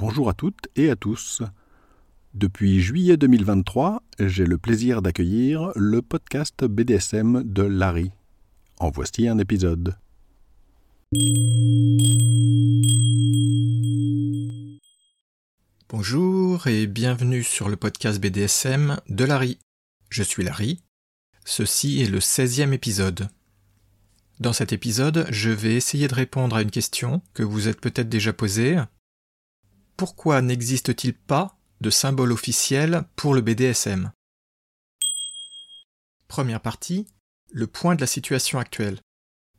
Bonjour à toutes et à tous. Depuis juillet 2023, j'ai le plaisir d'accueillir le podcast BDSM de Larry. En voici un épisode. Bonjour et bienvenue sur le podcast BDSM de Larry. Je suis Larry. Ceci est le 16e épisode. Dans cet épisode, je vais essayer de répondre à une question que vous êtes peut-être déjà posée. Pourquoi n'existe-t-il pas de symbole officiel pour le BDSM Première partie, le point de la situation actuelle.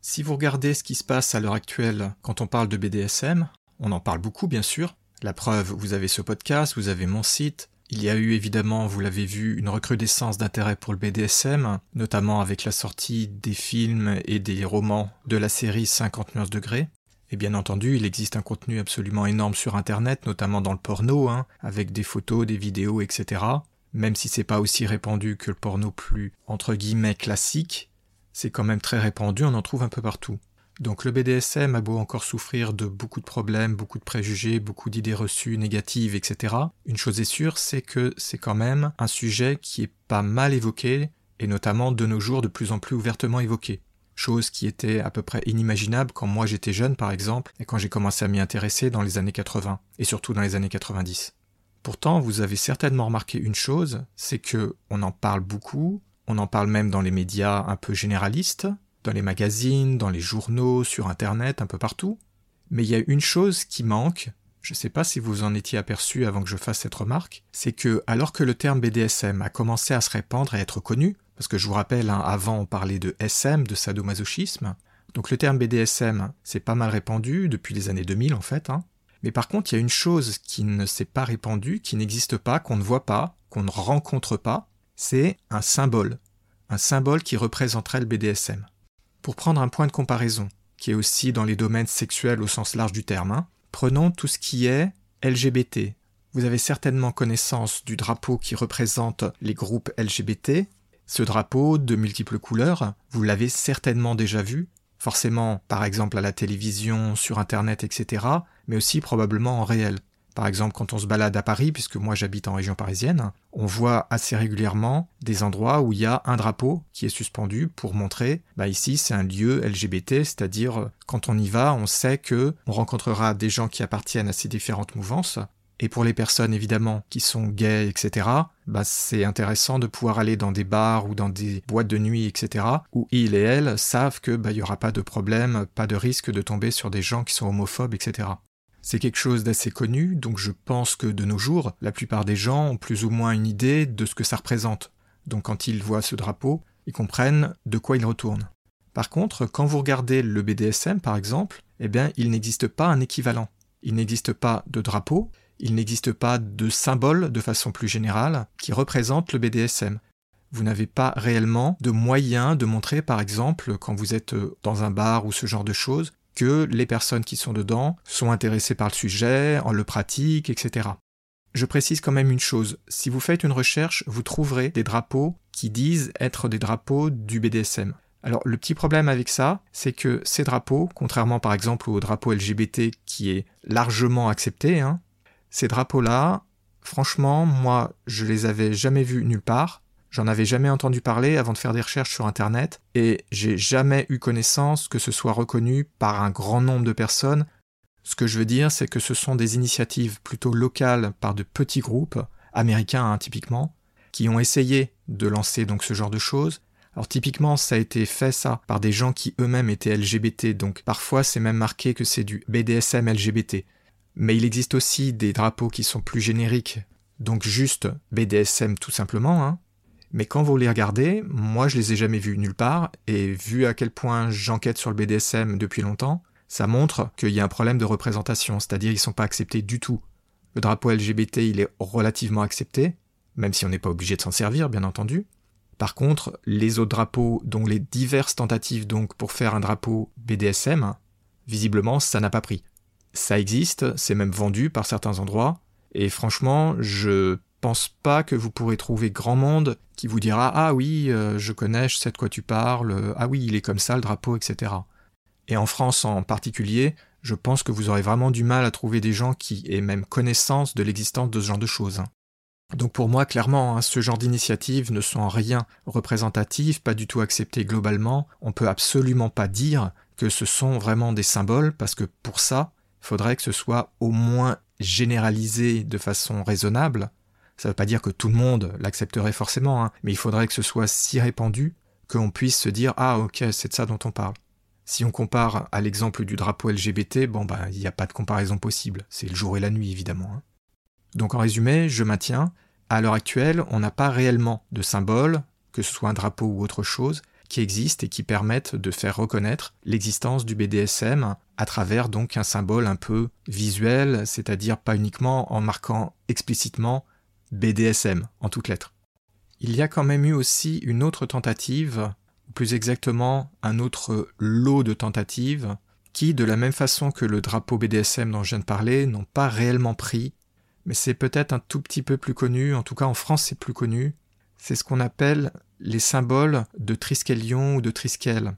Si vous regardez ce qui se passe à l'heure actuelle quand on parle de BDSM, on en parle beaucoup bien sûr. La preuve, vous avez ce podcast, vous avez mon site, il y a eu évidemment, vous l'avez vu, une recrudescence d'intérêt pour le BDSM, notamment avec la sortie des films et des romans de la série 50 nuances degrés. Et bien entendu, il existe un contenu absolument énorme sur Internet, notamment dans le porno, hein, avec des photos, des vidéos, etc. Même si c'est pas aussi répandu que le porno plus, entre guillemets, classique, c'est quand même très répandu, on en trouve un peu partout. Donc le BDSM a beau encore souffrir de beaucoup de problèmes, beaucoup de préjugés, beaucoup d'idées reçues négatives, etc. Une chose est sûre, c'est que c'est quand même un sujet qui est pas mal évoqué, et notamment de nos jours de plus en plus ouvertement évoqué. Chose qui était à peu près inimaginable quand moi j'étais jeune par exemple, et quand j'ai commencé à m'y intéresser dans les années 80, et surtout dans les années 90. Pourtant, vous avez certainement remarqué une chose, c'est que on en parle beaucoup, on en parle même dans les médias un peu généralistes, dans les magazines, dans les journaux, sur Internet, un peu partout. Mais il y a une chose qui manque, je ne sais pas si vous en étiez aperçu avant que je fasse cette remarque, c'est que alors que le terme BDSM a commencé à se répandre et à être connu, parce que je vous rappelle, hein, avant on parlait de SM, de sadomasochisme, donc le terme BDSM c'est pas mal répandu depuis les années 2000 en fait, hein. mais par contre il y a une chose qui ne s'est pas répandue, qui n'existe pas, qu'on ne voit pas, qu'on ne rencontre pas, c'est un symbole, un symbole qui représenterait le BDSM. Pour prendre un point de comparaison, qui est aussi dans les domaines sexuels au sens large du terme, hein, prenons tout ce qui est LGBT. Vous avez certainement connaissance du drapeau qui représente les groupes LGBT. Ce drapeau, de multiples couleurs, vous l'avez certainement déjà vu, forcément par exemple à la télévision, sur Internet, etc., mais aussi probablement en réel. Par exemple, quand on se balade à Paris, puisque moi j'habite en région parisienne, on voit assez régulièrement des endroits où il y a un drapeau qui est suspendu pour montrer, bah ici c'est un lieu LGBT, c'est-à-dire quand on y va, on sait que on rencontrera des gens qui appartiennent à ces différentes mouvances. Et pour les personnes évidemment qui sont gays, etc., bah c'est intéressant de pouvoir aller dans des bars ou dans des boîtes de nuit, etc., où ils et elles savent que bah il y aura pas de problème, pas de risque de tomber sur des gens qui sont homophobes, etc. C'est quelque chose d'assez connu, donc je pense que de nos jours, la plupart des gens ont plus ou moins une idée de ce que ça représente. Donc quand ils voient ce drapeau, ils comprennent de quoi il retourne. Par contre, quand vous regardez le BDSM par exemple, eh bien il n'existe pas un équivalent. Il n'existe pas de drapeau, il n'existe pas de symbole de façon plus générale qui représente le BDSM. Vous n'avez pas réellement de moyen de montrer par exemple quand vous êtes dans un bar ou ce genre de choses que les personnes qui sont dedans sont intéressées par le sujet, en le pratiquent, etc. Je précise quand même une chose, si vous faites une recherche, vous trouverez des drapeaux qui disent être des drapeaux du BDSM. Alors le petit problème avec ça, c'est que ces drapeaux, contrairement par exemple au drapeau LGBT qui est largement accepté, hein, ces drapeaux-là, franchement, moi, je les avais jamais vus nulle part, J'en avais jamais entendu parler avant de faire des recherches sur Internet, et j'ai jamais eu connaissance que ce soit reconnu par un grand nombre de personnes. Ce que je veux dire, c'est que ce sont des initiatives plutôt locales par de petits groupes, américains hein, typiquement, qui ont essayé de lancer donc ce genre de choses. Alors typiquement, ça a été fait ça par des gens qui eux-mêmes étaient LGBT, donc parfois c'est même marqué que c'est du BDSM LGBT. Mais il existe aussi des drapeaux qui sont plus génériques, donc juste BDSM tout simplement, hein, mais quand vous les regardez, moi je les ai jamais vus nulle part, et vu à quel point j'enquête sur le BDSM depuis longtemps, ça montre qu'il y a un problème de représentation, c'est-à-dire ils sont pas acceptés du tout. Le drapeau LGBT, il est relativement accepté, même si on n'est pas obligé de s'en servir, bien entendu. Par contre, les autres drapeaux, dont les diverses tentatives donc pour faire un drapeau BDSM, visiblement ça n'a pas pris. Ça existe, c'est même vendu par certains endroits, et franchement, je pense pas que vous pourrez trouver grand monde qui vous dira Ah oui, euh, je connais, je sais de quoi tu parles, ah oui, il est comme ça le drapeau, etc. Et en France en particulier, je pense que vous aurez vraiment du mal à trouver des gens qui aient même connaissance de l'existence de ce genre de choses. Hein. Donc pour moi, clairement, hein, ce genre d'initiatives ne sont en rien représentatives, pas du tout acceptées globalement. On peut absolument pas dire que ce sont vraiment des symboles, parce que pour ça, faudrait que ce soit au moins généralisé de façon raisonnable. Ça ne veut pas dire que tout le monde l'accepterait forcément, hein, mais il faudrait que ce soit si répandu qu'on puisse se dire Ah ok, c'est de ça dont on parle. Si on compare à l'exemple du drapeau LGBT, bon bah il n'y a pas de comparaison possible, c'est le jour et la nuit évidemment. Hein. Donc en résumé, je maintiens, à l'heure actuelle, on n'a pas réellement de symbole, que ce soit un drapeau ou autre chose, qui existent et qui permettent de faire reconnaître l'existence du BDSM à travers donc un symbole un peu visuel, c'est-à-dire pas uniquement en marquant explicitement BDSM en toutes lettres. Il y a quand même eu aussi une autre tentative, ou plus exactement un autre lot de tentatives, qui, de la même façon que le drapeau BDSM dont je viens de parler, n'ont pas réellement pris mais c'est peut-être un tout petit peu plus connu, en tout cas en France c'est plus connu. C'est ce qu'on appelle les symboles de Triskelion ou de Triskel.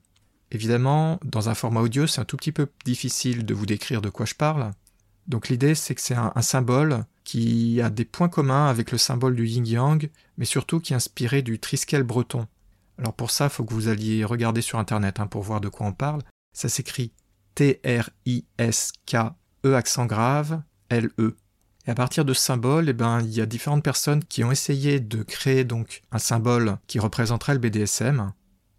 Évidemment, dans un format audio, c'est un tout petit peu difficile de vous décrire de quoi je parle. Donc l'idée, c'est que c'est un, symbole qui a des points communs avec le symbole du yin-yang, mais surtout qui est inspiré du Triskel breton. Alors pour ça, il faut que vous alliez regarder sur Internet hein, pour voir de quoi on parle. Ça s'écrit T-R-I-S-K-E accent grave L-E. Et à partir de ce symbole, eh ben, il y a différentes personnes qui ont essayé de créer donc un symbole qui représenterait le BDSM.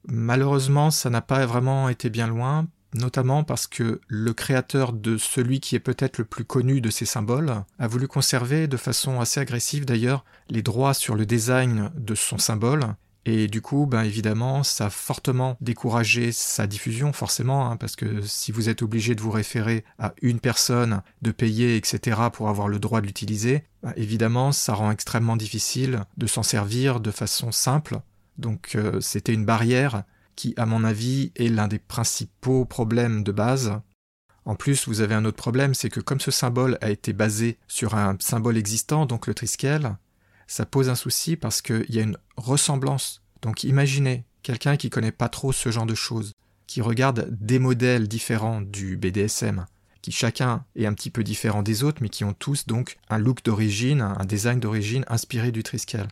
Malheureusement, ça n'a pas vraiment été bien loin, notamment parce que le créateur de celui qui est peut-être le plus connu de ces symboles a voulu conserver de façon assez agressive d'ailleurs les droits sur le design de son symbole et du coup, ben évidemment, ça a fortement découragé sa diffusion, forcément, hein, parce que si vous êtes obligé de vous référer à une personne, de payer, etc., pour avoir le droit de l'utiliser, ben, évidemment, ça rend extrêmement difficile de s'en servir de façon simple. Donc euh, c'était une barrière qui, à mon avis, est l'un des principaux problèmes de base. En plus, vous avez un autre problème, c'est que comme ce symbole a été basé sur un symbole existant, donc le triskel, ça pose un souci parce qu'il y a une ressemblance. Donc imaginez quelqu'un qui connaît pas trop ce genre de choses, qui regarde des modèles différents du BDSM, qui chacun est un petit peu différent des autres, mais qui ont tous donc un look d'origine, un design d'origine inspiré du Triskel.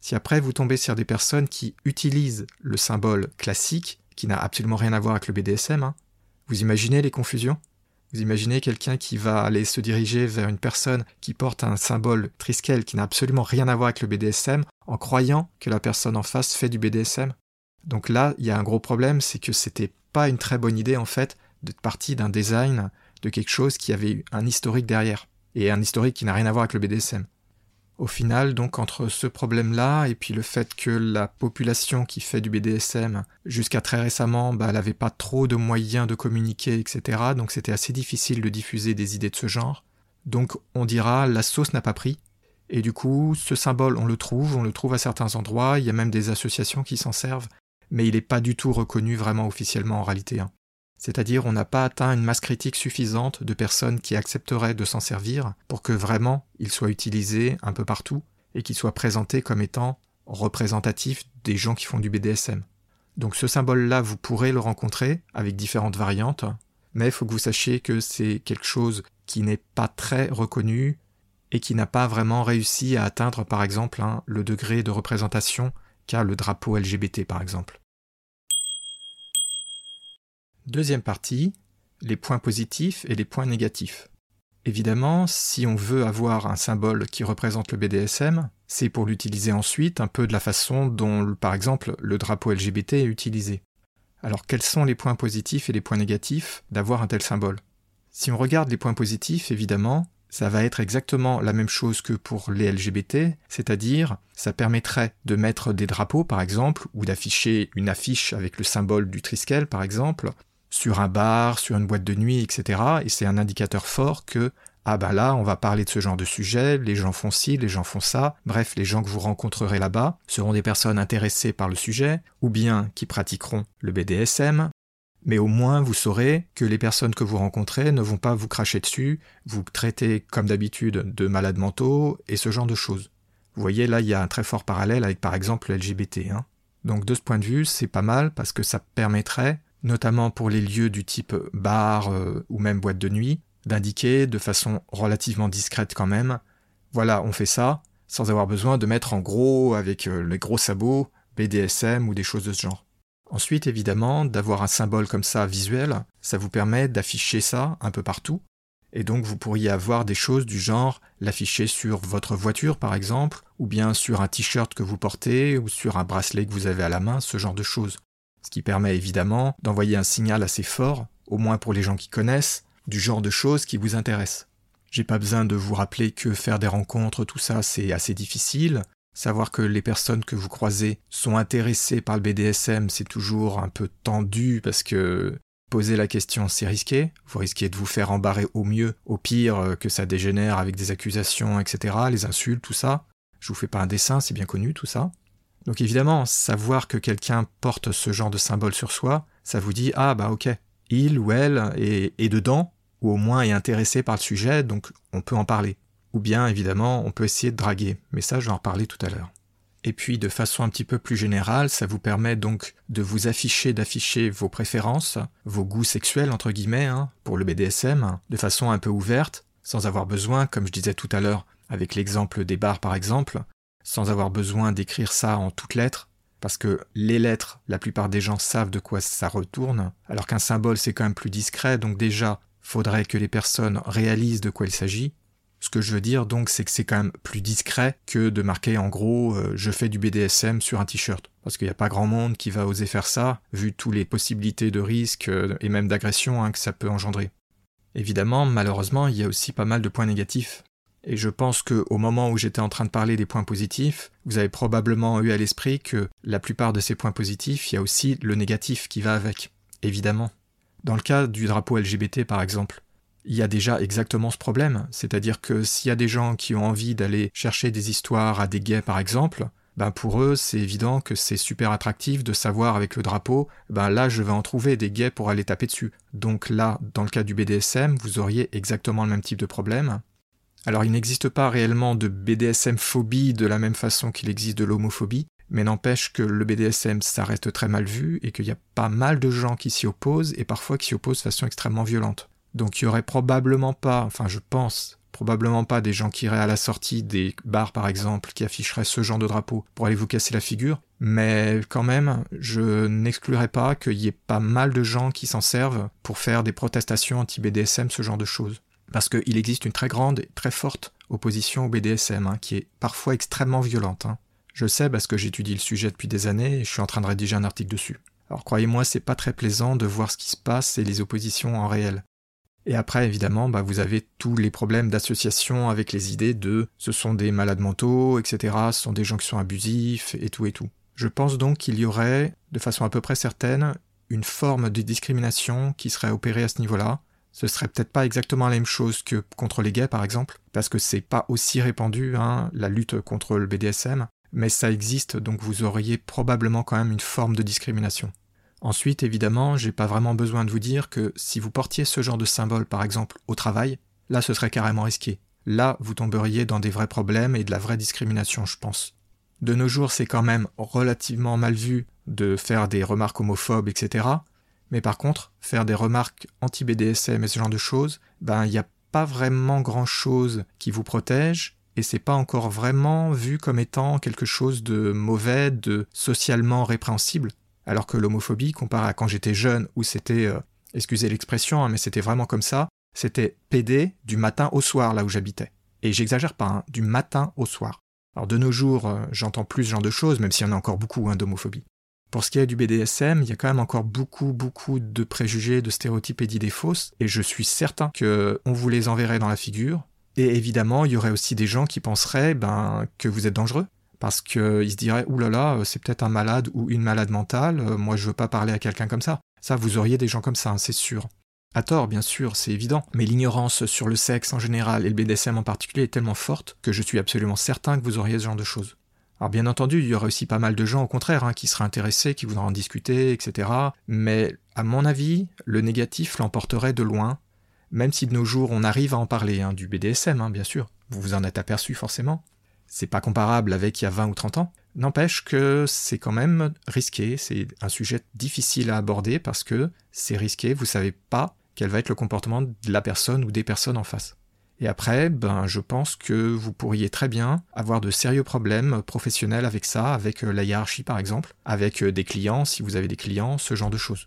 Si après vous tombez sur des personnes qui utilisent le symbole classique, qui n'a absolument rien à voir avec le BDSM, hein, vous imaginez les confusions? Vous imaginez quelqu'un qui va aller se diriger vers une personne qui porte un symbole triskel qui n'a absolument rien à voir avec le BDSM en croyant que la personne en face fait du BDSM. Donc là, il y a un gros problème, c'est que c'était pas une très bonne idée en fait d'être parti d'un design de quelque chose qui avait un historique derrière et un historique qui n'a rien à voir avec le BDSM. Au final, donc, entre ce problème-là et puis le fait que la population qui fait du BDSM, jusqu'à très récemment, bah, elle n'avait pas trop de moyens de communiquer, etc., donc c'était assez difficile de diffuser des idées de ce genre. Donc, on dira, la sauce n'a pas pris. Et du coup, ce symbole, on le trouve, on le trouve à certains endroits, il y a même des associations qui s'en servent, mais il n'est pas du tout reconnu vraiment officiellement en réalité. Hein. C'est-à-dire on n'a pas atteint une masse critique suffisante de personnes qui accepteraient de s'en servir pour que vraiment il soit utilisé un peu partout et qu'il soit présenté comme étant représentatif des gens qui font du BDSM. Donc ce symbole-là, vous pourrez le rencontrer avec différentes variantes, mais il faut que vous sachiez que c'est quelque chose qui n'est pas très reconnu et qui n'a pas vraiment réussi à atteindre par exemple hein, le degré de représentation qu'a le drapeau LGBT par exemple. Deuxième partie, les points positifs et les points négatifs. Évidemment, si on veut avoir un symbole qui représente le BDSM, c'est pour l'utiliser ensuite un peu de la façon dont, par exemple, le drapeau LGBT est utilisé. Alors quels sont les points positifs et les points négatifs d'avoir un tel symbole? Si on regarde les points positifs, évidemment, ça va être exactement la même chose que pour les LGBT, c'est-à-dire ça permettrait de mettre des drapeaux par exemple, ou d'afficher une affiche avec le symbole du Triskel par exemple, sur un bar, sur une boîte de nuit, etc. Et c'est un indicateur fort que ah ben là, on va parler de ce genre de sujet, les gens font ci, les gens font ça, bref, les gens que vous rencontrerez là-bas seront des personnes intéressées par le sujet, ou bien qui pratiqueront le BDSM, mais au moins vous saurez que les personnes que vous rencontrez ne vont pas vous cracher dessus, vous traiter comme d'habitude de malades mentaux, et ce genre de choses. Vous voyez, là, il y a un très fort parallèle avec par exemple le LGBT. Hein. Donc de ce point de vue, c'est pas mal parce que ça permettrait notamment pour les lieux du type bar euh, ou même boîte de nuit, d'indiquer de façon relativement discrète quand même, voilà, on fait ça, sans avoir besoin de mettre en gros avec euh, les gros sabots BDSM ou des choses de ce genre. Ensuite, évidemment, d'avoir un symbole comme ça visuel, ça vous permet d'afficher ça un peu partout. Et donc vous pourriez avoir des choses du genre l'afficher sur votre voiture par exemple, ou bien sur un t-shirt que vous portez, ou sur un bracelet que vous avez à la main, ce genre de choses. Ce qui permet évidemment d'envoyer un signal assez fort, au moins pour les gens qui connaissent, du genre de choses qui vous intéressent. J'ai pas besoin de vous rappeler que faire des rencontres, tout ça, c'est assez difficile. Savoir que les personnes que vous croisez sont intéressées par le BDSM, c'est toujours un peu tendu parce que poser la question, c'est risqué. Vous risquez de vous faire embarrer au mieux, au pire euh, que ça dégénère avec des accusations, etc., les insultes, tout ça. Je vous fais pas un dessin, c'est bien connu, tout ça. Donc évidemment, savoir que quelqu'un porte ce genre de symbole sur soi, ça vous dit ah bah ok, il ou elle est, dedans, ou au moins est intéressé par le sujet, donc on peut en parler. Ou bien, évidemment, on peut essayer de draguer, mais ça, je vais en reparler tout à l'heure. Et puis, de façon un petit peu plus générale, ça vous permet donc de vous afficher, d'afficher vos préférences, vos goûts sexuels, entre guillemets, hein, pour le BDSM, de façon un peu ouverte, sans avoir besoin, comme je disais tout à l'heure, avec l'exemple des bars par exemple, sans avoir besoin d'écrire ça en toutes lettres, parce que les lettres, la plupart des gens savent de quoi ça retourne, alors qu'un symbole c'est quand même plus discret, donc déjà, faudrait que les personnes réalisent de quoi il s'agit, ce que je veux dire donc, c'est que c'est quand même plus discret que de marquer en gros euh, je fais du BDSM sur un t-shirt. Parce qu'il n'y a pas grand monde qui va oser faire ça, vu toutes les possibilités de risque euh, et même d'agression hein, que ça peut engendrer. Évidemment, malheureusement, il y a aussi pas mal de points négatifs. Et je pense qu'au moment où j'étais en train de parler des points positifs, vous avez probablement eu à l'esprit que la plupart de ces points positifs, il y a aussi le négatif qui va avec. Évidemment. Dans le cas du drapeau LGBT par exemple, il y a déjà exactement ce problème. C'est-à-dire que s'il y a des gens qui ont envie d'aller chercher des histoires à des gays, par exemple, ben pour eux, c'est évident que c'est super attractif de savoir avec le drapeau, ben là, je vais en trouver des gays pour aller taper dessus. Donc là, dans le cas du BDSM, vous auriez exactement le même type de problème. Alors, il n'existe pas réellement de BDSM-phobie de la même façon qu'il existe de l'homophobie, mais n'empêche que le BDSM, ça reste très mal vu et qu'il y a pas mal de gens qui s'y opposent et parfois qui s'y opposent de façon extrêmement violente. Donc il y aurait probablement pas, enfin je pense, probablement pas des gens qui iraient à la sortie des bars par exemple, qui afficheraient ce genre de drapeau pour aller vous casser la figure, mais quand même, je n'exclurais pas qu'il y ait pas mal de gens qui s'en servent pour faire des protestations anti-BDSM, ce genre de choses. Parce qu'il existe une très grande et très forte opposition au BDSM, hein, qui est parfois extrêmement violente. Hein. Je sais parce que j'étudie le sujet depuis des années et je suis en train de rédiger un article dessus. Alors croyez-moi, c'est pas très plaisant de voir ce qui se passe et les oppositions en réel. Et après, évidemment, bah, vous avez tous les problèmes d'association avec les idées de ce sont des malades mentaux, etc., ce sont des gens qui sont abusifs, et tout et tout. Je pense donc qu'il y aurait, de façon à peu près certaine, une forme de discrimination qui serait opérée à ce niveau-là. Ce serait peut-être pas exactement la même chose que contre les gays, par exemple, parce que c'est pas aussi répandu, hein, la lutte contre le BDSM, mais ça existe, donc vous auriez probablement quand même une forme de discrimination. Ensuite, évidemment, j'ai pas vraiment besoin de vous dire que si vous portiez ce genre de symbole, par exemple, au travail, là ce serait carrément risqué. Là, vous tomberiez dans des vrais problèmes et de la vraie discrimination, je pense. De nos jours, c'est quand même relativement mal vu de faire des remarques homophobes, etc. Mais par contre, faire des remarques anti-BDSM et ce genre de choses, ben, il n'y a pas vraiment grand chose qui vous protège, et c'est pas encore vraiment vu comme étant quelque chose de mauvais, de socialement répréhensible. Alors que l'homophobie, comparé à quand j'étais jeune, où c'était, euh, excusez l'expression, hein, mais c'était vraiment comme ça, c'était PD du matin au soir là où j'habitais. Et j'exagère pas, hein, du matin au soir. Alors de nos jours, euh, j'entends plus ce genre de choses, même s'il y en a encore beaucoup hein, d'homophobie. Pour ce qui est du BDSM, il y a quand même encore beaucoup, beaucoup de préjugés, de stéréotypes et d'idées fausses, et je suis certain qu'on vous les enverrait dans la figure. Et évidemment, il y aurait aussi des gens qui penseraient ben, que vous êtes dangereux, parce qu'ils se diraient Ouh là là, euh, c'est peut-être un malade ou une malade mentale, euh, moi je veux pas parler à quelqu'un comme ça. Ça, vous auriez des gens comme ça, hein, c'est sûr. À tort, bien sûr, c'est évident, mais l'ignorance sur le sexe en général et le BDSM en particulier est tellement forte que je suis absolument certain que vous auriez ce genre de choses. Alors bien entendu, il y aurait aussi pas mal de gens au contraire hein, qui seraient intéressés, qui voudraient en discuter, etc. Mais à mon avis, le négatif l'emporterait de loin, même si de nos jours on arrive à en parler, hein, du BDSM, bien sûr. Vous vous en êtes aperçu forcément. C'est pas comparable avec il y a 20 ou 30 ans, N'empêche que c'est quand même risqué, c'est un sujet difficile à aborder parce que c'est risqué, vous savez pas quel va être le comportement de la personne ou des personnes en face. Et après, ben, je pense que vous pourriez très bien avoir de sérieux problèmes professionnels avec ça, avec euh, la hiérarchie par exemple, avec euh, des clients, si vous avez des clients, ce genre de choses.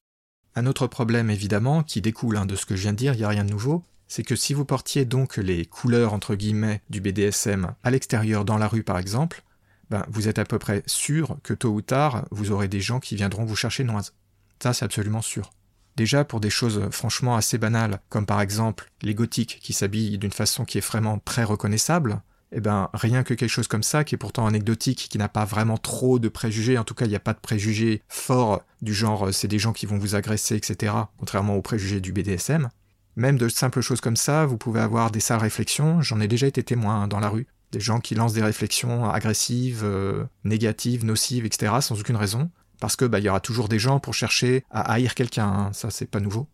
Un autre problème évidemment, qui découle hein, de ce que je viens de dire, il n'y a rien de nouveau, c'est que si vous portiez donc les couleurs entre guillemets du BDSM à l'extérieur dans la rue par exemple, ben, vous êtes à peu près sûr que tôt ou tard, vous aurez des gens qui viendront vous chercher noise. Ça, c'est absolument sûr. Déjà pour des choses franchement assez banales, comme par exemple les gothiques qui s'habillent d'une façon qui est vraiment très reconnaissable, eh ben rien que quelque chose comme ça, qui est pourtant anecdotique, qui n'a pas vraiment trop de préjugés, en tout cas il n'y a pas de préjugés forts du genre euh, c'est des gens qui vont vous agresser, etc., contrairement aux préjugés du BDSM. Même de simples choses comme ça, vous pouvez avoir des sales réflexions, j'en ai déjà été témoin hein, dans la rue, des gens qui lancent des réflexions agressives, euh, négatives, nocives, etc., sans aucune raison, parce que bah, y aura toujours des gens pour chercher à haïr quelqu'un, hein, ça c'est pas nouveau.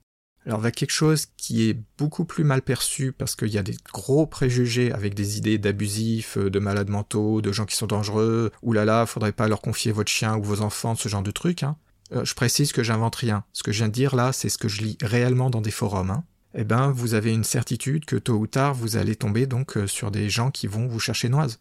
Alors va quelque chose qui est beaucoup plus mal perçu parce qu'il y a des gros préjugés avec des idées d'abusifs, de malades mentaux, de gens qui sont dangereux, oulala, faudrait pas leur confier votre chien ou vos enfants, ce genre de trucs. Hein. Euh, je précise que j'invente rien. Ce que je viens de dire là, c'est ce que je lis réellement dans des forums. Hein. Eh ben, vous avez une certitude que tôt ou tard, vous allez tomber donc euh, sur des gens qui vont vous chercher noise.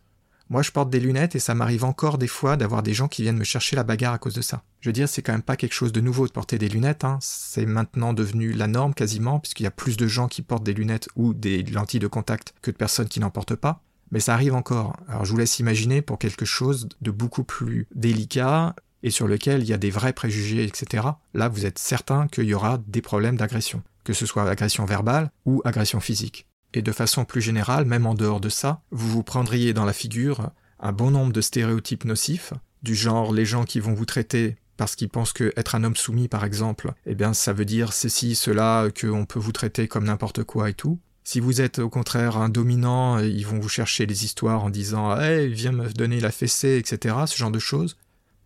Moi, je porte des lunettes et ça m'arrive encore des fois d'avoir des gens qui viennent me chercher la bagarre à cause de ça. Je veux dire, c'est quand même pas quelque chose de nouveau de porter des lunettes. Hein. C'est maintenant devenu la norme quasiment, puisqu'il y a plus de gens qui portent des lunettes ou des lentilles de contact que de personnes qui n'en portent pas. Mais ça arrive encore. Alors je vous laisse imaginer pour quelque chose de beaucoup plus délicat et sur lequel il y a des vrais préjugés, etc. Là, vous êtes certain qu'il y aura des problèmes d'agression, que ce soit agression verbale ou agression physique. Et de façon plus générale, même en dehors de ça, vous vous prendriez dans la figure un bon nombre de stéréotypes nocifs, du genre les gens qui vont vous traiter parce qu'ils pensent que être un homme soumis, par exemple, eh bien, ça veut dire ceci, cela, qu'on peut vous traiter comme n'importe quoi et tout. Si vous êtes au contraire un dominant, ils vont vous chercher des histoires en disant Hey, viens me donner la fessée, etc., ce genre de choses.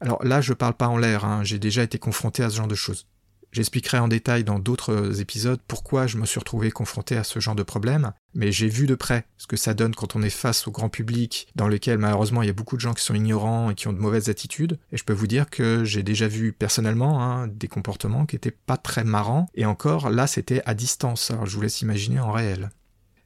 Alors là, je parle pas en l'air, hein, j'ai déjà été confronté à ce genre de choses. J'expliquerai en détail dans d'autres épisodes pourquoi je me suis retrouvé confronté à ce genre de problème, mais j'ai vu de près ce que ça donne quand on est face au grand public, dans lequel malheureusement il y a beaucoup de gens qui sont ignorants et qui ont de mauvaises attitudes, et je peux vous dire que j'ai déjà vu personnellement hein, des comportements qui étaient pas très marrants, et encore là c'était à distance, alors je vous laisse imaginer en réel.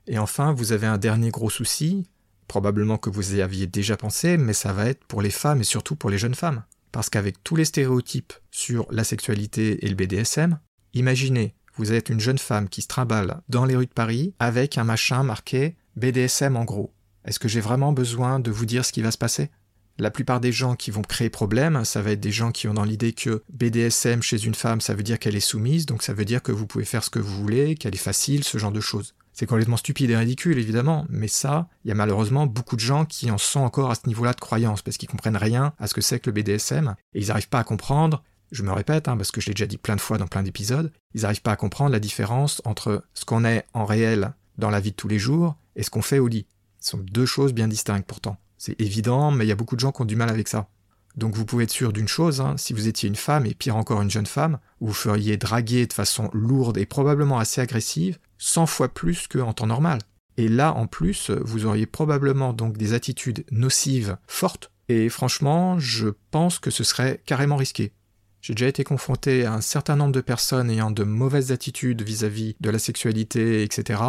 Et enfin, vous avez un dernier gros souci, probablement que vous y aviez déjà pensé, mais ça va être pour les femmes et surtout pour les jeunes femmes. Parce qu'avec tous les stéréotypes sur la sexualité et le BDSM, imaginez, vous êtes une jeune femme qui se trimballe dans les rues de Paris avec un machin marqué BDSM en gros. Est-ce que j'ai vraiment besoin de vous dire ce qui va se passer? La plupart des gens qui vont créer problème, ça va être des gens qui ont dans l'idée que BDSM chez une femme, ça veut dire qu'elle est soumise, donc ça veut dire que vous pouvez faire ce que vous voulez, qu'elle est facile, ce genre de choses. C'est complètement stupide et ridicule, évidemment, mais ça, il y a malheureusement beaucoup de gens qui en sont encore à ce niveau-là de croyance, parce qu'ils comprennent rien à ce que c'est que le BDSM, et ils n'arrivent pas à comprendre, je me répète, hein, parce que je l'ai déjà dit plein de fois dans plein d'épisodes, ils n'arrivent pas à comprendre la différence entre ce qu'on est en réel dans la vie de tous les jours et ce qu'on fait au lit. Ce sont deux choses bien distinctes pourtant. C'est évident, mais il y a beaucoup de gens qui ont du mal avec ça. Donc vous pouvez être sûr d'une chose, hein, si vous étiez une femme, et pire encore une jeune femme, vous feriez draguer de façon lourde et probablement assez agressive, 100 fois plus qu'en temps normal. Et là, en plus, vous auriez probablement donc des attitudes nocives fortes, et franchement, je pense que ce serait carrément risqué. J'ai déjà été confronté à un certain nombre de personnes ayant de mauvaises attitudes vis-à-vis de la sexualité, etc.,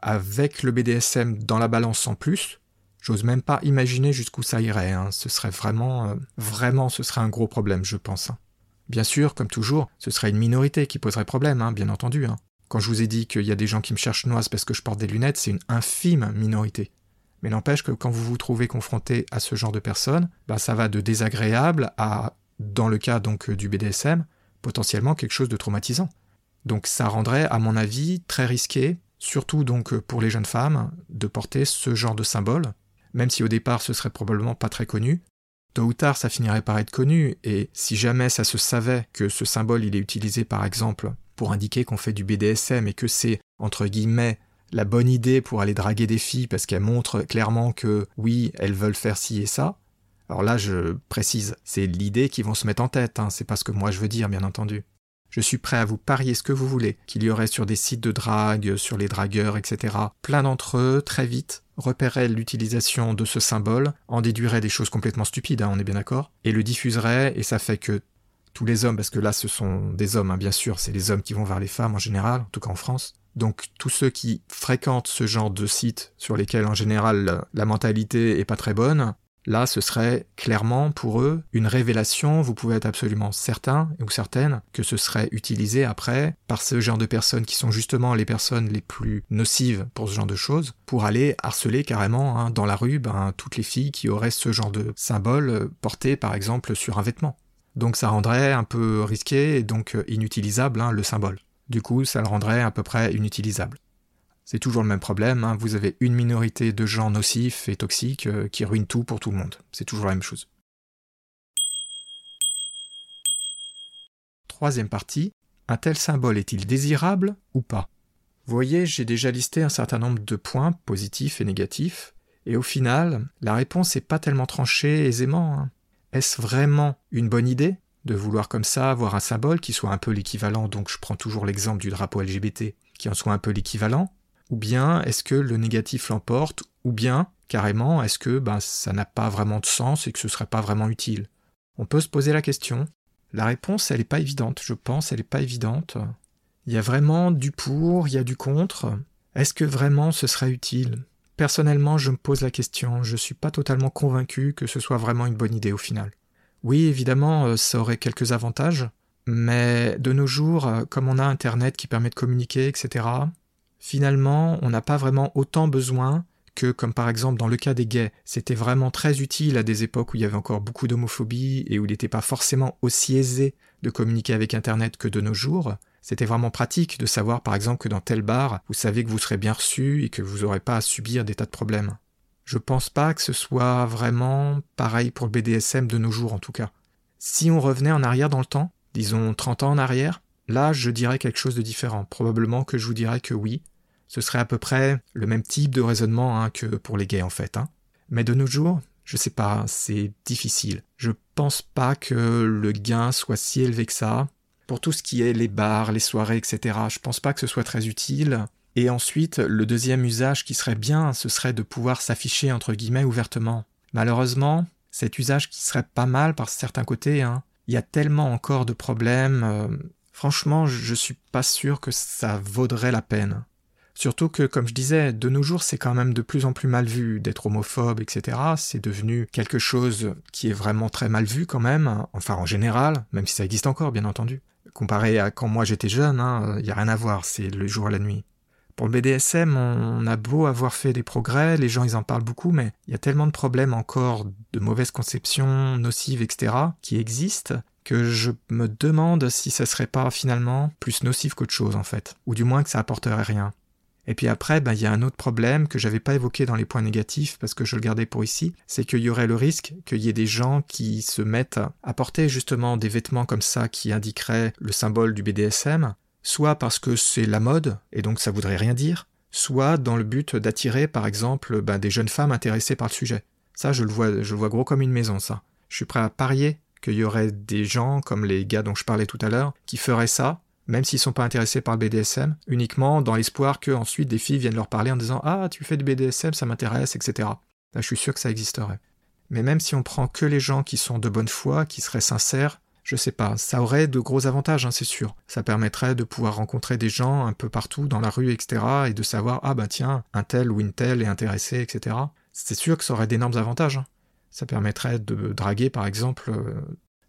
avec le BDSM dans la balance en plus, J'ose même pas imaginer jusqu'où ça irait. Hein. Ce serait vraiment, euh, vraiment, ce serait un gros problème, je pense. Hein. Bien sûr, comme toujours, ce serait une minorité qui poserait problème, hein, bien entendu. Quand je vous ai dit qu'il y a des gens qui me cherchent noise parce que je porte des lunettes, c'est une infime minorité. Mais n'empêche que quand vous vous trouvez confronté à ce genre de personnes, bah, ça va de désagréable à, dans le cas donc du BDSM, potentiellement quelque chose de traumatisant. Donc ça rendrait, à mon avis, très risqué, surtout donc pour les jeunes femmes, de porter ce genre de symbole, même si au départ ce serait probablement pas très connu, tôt ou tard ça finirait par être connu, et si jamais ça se savait que ce symbole il est utilisé par exemple pour indiquer qu'on fait du BDSM et que c'est, entre guillemets, la bonne idée pour aller draguer des filles parce qu'elles montrent clairement que oui, elles veulent faire ci et ça. Alors là, je précise, c'est l'idée qu'ils vont se mettre en tête, hein, c'est pas ce que moi je veux dire, bien entendu. Je suis prêt à vous parier ce que vous voulez, qu'il y aurait sur des sites de drague, sur les dragueurs, etc. Plein d'entre eux, très vite, repéreraient l'utilisation de ce symbole, en déduiraient des choses complètement stupides, hein, on est bien d'accord, et le diffuseraient, et ça fait que tous les hommes, parce que là ce sont des hommes, hein, bien sûr, c'est les hommes qui vont vers les femmes en général, en tout cas en France. Donc tous ceux qui fréquentent ce genre de sites sur lesquels en général la mentalité est pas très bonne, Là, ce serait clairement pour eux une révélation, vous pouvez être absolument certain ou certaine que ce serait utilisé après par ce genre de personnes qui sont justement les personnes les plus nocives pour ce genre de choses, pour aller harceler carrément hein, dans la rue ben, toutes les filles qui auraient ce genre de symbole euh, porté par exemple sur un vêtement. Donc ça rendrait un peu risqué et donc euh, inutilisable hein, le symbole. Du coup, ça le rendrait à peu près inutilisable. C'est toujours le même problème, hein. vous avez une minorité de gens nocifs et toxiques euh, qui ruinent tout pour tout le monde. C'est toujours la même chose. Troisième partie, un tel symbole est-il désirable ou pas? Vous voyez, j'ai déjà listé un certain nombre de points positifs et négatifs, et au final, la réponse n'est pas tellement tranchée aisément. Hein. Est-ce vraiment une bonne idée de vouloir comme ça avoir un symbole qui soit un peu l'équivalent, donc je prends toujours l'exemple du drapeau LGBT, qui en soit un peu l'équivalent, ou bien est-ce que le négatif l'emporte, ou bien carrément est-ce que ben, ça n'a pas vraiment de sens et que ce serait pas vraiment utile? On peut se poser la question. La réponse, elle n'est pas évidente, je pense, elle n'est pas évidente. Il y a vraiment du pour, il y a du contre. Est-ce que vraiment ce serait utile? Personnellement, je me pose la question, je ne suis pas totalement convaincu que ce soit vraiment une bonne idée au final. Oui, évidemment, euh, ça aurait quelques avantages, mais de nos jours, euh, comme on a Internet qui permet de communiquer, etc., finalement, on n'a pas vraiment autant besoin que, comme par exemple dans le cas des gays, c'était vraiment très utile à des époques où il y avait encore beaucoup d'homophobie et où il n'était pas forcément aussi aisé de communiquer avec Internet que de nos jours. C'était vraiment pratique de savoir par exemple que dans tel bar, vous savez que vous serez bien reçu et que vous n'aurez pas à subir des tas de problèmes. Je pense pas que ce soit vraiment pareil pour le BDSM de nos jours en tout cas. Si on revenait en arrière dans le temps, disons 30 ans en arrière, là je dirais quelque chose de différent. Probablement que je vous dirais que oui, ce serait à peu près le même type de raisonnement hein, que pour les gays en fait. Hein. Mais de nos jours, je sais pas, c'est difficile. Je pense pas que le gain soit si élevé que ça. Pour tout ce qui est les bars, les soirées, etc., je pense pas que ce soit très utile. Et ensuite, le deuxième usage qui serait bien, ce serait de pouvoir s'afficher entre guillemets ouvertement. Malheureusement, cet usage qui serait pas mal par certains côtés, hein, il y a tellement encore de problèmes. Euh, franchement, je suis pas sûr que ça vaudrait la peine. Surtout que, comme je disais, de nos jours, c'est quand même de plus en plus mal vu d'être homophobe, etc. C'est devenu quelque chose qui est vraiment très mal vu quand même, enfin en général, même si ça existe encore, bien entendu. Comparé à quand moi j'étais jeune, il hein, n'y a rien à voir, c'est le jour et la nuit. Pour le BDSM, on a beau avoir fait des progrès, les gens ils en parlent beaucoup, mais il y a tellement de problèmes encore, de mauvaises conceptions nocives, etc., qui existent, que je me demande si ça serait pas finalement plus nocif qu'autre chose en fait, ou du moins que ça apporterait rien. Et puis après, ben, il y a un autre problème que j'avais pas évoqué dans les points négatifs parce que je le gardais pour ici, c'est qu'il y aurait le risque qu'il y ait des gens qui se mettent à porter justement des vêtements comme ça qui indiqueraient le symbole du BDSM, soit parce que c'est la mode et donc ça voudrait rien dire, soit dans le but d'attirer par exemple ben, des jeunes femmes intéressées par le sujet. Ça, je le vois, je le vois gros comme une maison, ça. Je suis prêt à parier qu'il y aurait des gens comme les gars dont je parlais tout à l'heure qui feraient ça même s'ils sont pas intéressés par le BDSM, uniquement dans l'espoir que ensuite des filles viennent leur parler en disant Ah, tu fais du BDSM, ça m'intéresse, etc. Je suis sûr que ça existerait. Mais même si on prend que les gens qui sont de bonne foi, qui seraient sincères, je sais pas, ça aurait de gros avantages, hein, c'est sûr. Ça permettrait de pouvoir rencontrer des gens un peu partout dans la rue, etc. et de savoir Ah, ben tiens, un tel ou une telle est intéressé, etc. C'est sûr que ça aurait d'énormes avantages. Hein. Ça permettrait de draguer, par exemple, euh,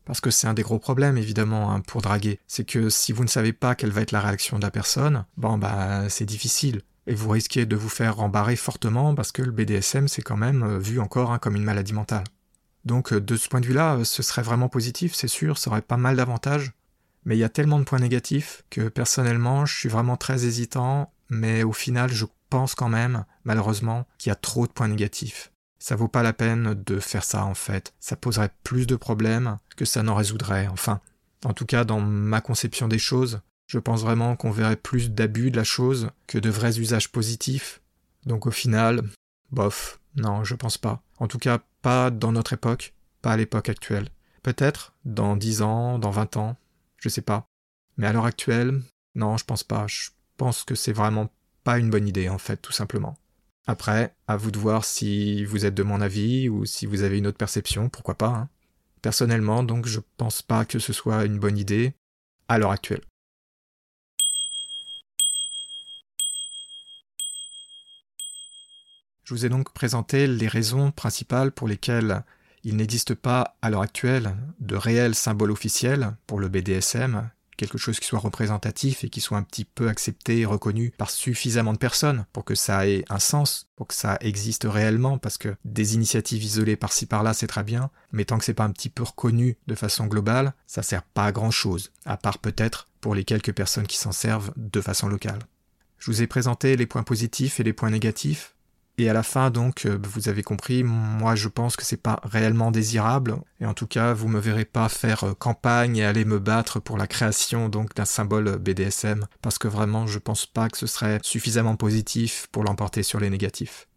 parce que c'est un des gros problèmes, évidemment, hein, pour draguer. C'est que si vous ne savez pas quelle va être la réaction de la personne, bon, bah, c'est difficile. Et vous risquez de vous faire rembarrer fortement parce que le BDSM, c'est quand même euh, vu encore hein, comme une maladie mentale. Donc, euh, de ce point de vue-là, euh, ce serait vraiment positif, c'est sûr, ça aurait pas mal d'avantages. Mais il y a tellement de points négatifs que personnellement, je suis vraiment très hésitant, mais au final, je pense quand même, malheureusement, qu'il y a trop de points négatifs ça vaut pas la peine de faire ça en fait. Ça poserait plus de problèmes que ça n'en résoudrait. Enfin, en tout cas, dans ma conception des choses, je pense vraiment qu'on verrait plus d'abus de la chose que de vrais usages positifs. Donc au final, bof, non, je pense pas. En tout cas, pas dans notre époque, pas à l'époque actuelle. Peut-être dans dix ans, dans vingt ans, je sais pas. Mais à l'heure actuelle, non, je pense pas. Je pense que c'est vraiment pas une bonne idée, en fait, tout simplement. Après, à vous de voir si vous êtes de mon avis ou si vous avez une autre perception, pourquoi pas. Hein. Personnellement, donc, je pense pas que ce soit une bonne idée à l'heure actuelle. Je vous ai donc présenté les raisons principales pour lesquelles il n'existe pas à l'heure actuelle de réel symbole officiel pour le BDSM, quelque chose qui soit représentatif et qui soit un petit peu accepté et reconnu par suffisamment de personnes pour que ça ait un sens, pour que ça existe réellement, parce que des initiatives isolées par-ci par-là, c'est très bien, mais tant que c'est pas un petit peu reconnu de façon globale, ça sert pas à grand chose, à part peut-être pour les quelques personnes qui s'en servent de façon locale. Je vous ai présenté les points positifs et les points négatifs, et à la fin, donc, euh, vous avez compris, moi je pense que c'est pas réellement désirable, et en tout cas, vous me verrez pas faire euh, campagne et aller me battre pour la création donc d'un symbole BDSM, parce que vraiment, je pense pas que ce serait suffisamment positif pour l'emporter sur les négatifs.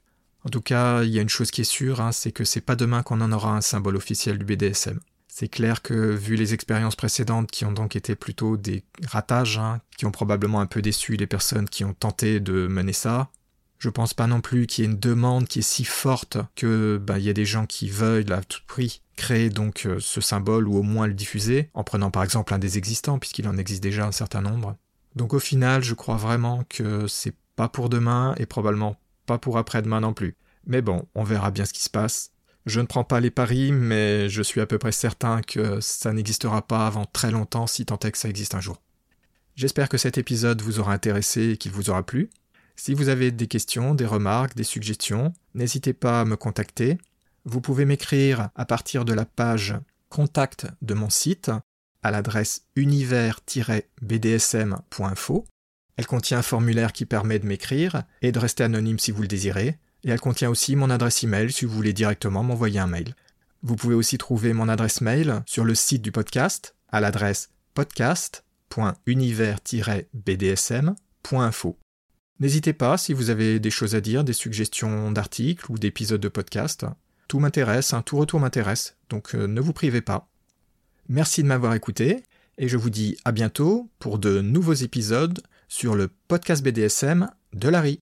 En tout cas, il y a une chose qui est sûre, hein, c'est que c'est pas demain qu'on en aura un symbole officiel du BDSM. C'est clair que, vu les expériences précédentes qui ont donc été plutôt des ratages, hein, qui ont probablement un peu déçu les personnes qui ont tenté de mener ça, je pense pas non plus qu'il y ait une demande qui est si forte que bah, il y a des gens qui veulent à tout prix créer donc euh, ce symbole ou au moins le diffuser, en prenant par exemple un des existants, puisqu'il en existe déjà un certain nombre. Donc au final, je crois vraiment que c'est pas pour demain et probablement pas pour après-demain non plus. Mais bon, on verra bien ce qui se passe. Je ne prends pas les paris, mais je suis à peu près certain que ça n'existera pas avant très longtemps si tant est que ça existe un jour. J'espère que cet épisode vous aura intéressé et qu'il vous aura plu. Si vous avez des questions, des remarques, des suggestions, n'hésitez pas à me contacter. Vous pouvez m'écrire à partir de la page contact de mon site à l'adresse univers-bdsm.info. Elle contient un formulaire qui permet de m'écrire et de rester anonyme si vous le désirez. Et elle contient aussi mon adresse email si vous voulez directement m'envoyer un mail. Vous pouvez aussi trouver mon adresse mail sur le site du podcast à l'adresse podcast.univers-bdsm.info. N'hésitez pas si vous avez des choses à dire, des suggestions d'articles ou d'épisodes de podcast. Tout m'intéresse, un tout retour m'intéresse, donc euh, ne vous privez pas. Merci de m'avoir écouté, et je vous dis à bientôt pour de nouveaux épisodes sur le podcast BDSM de Larry.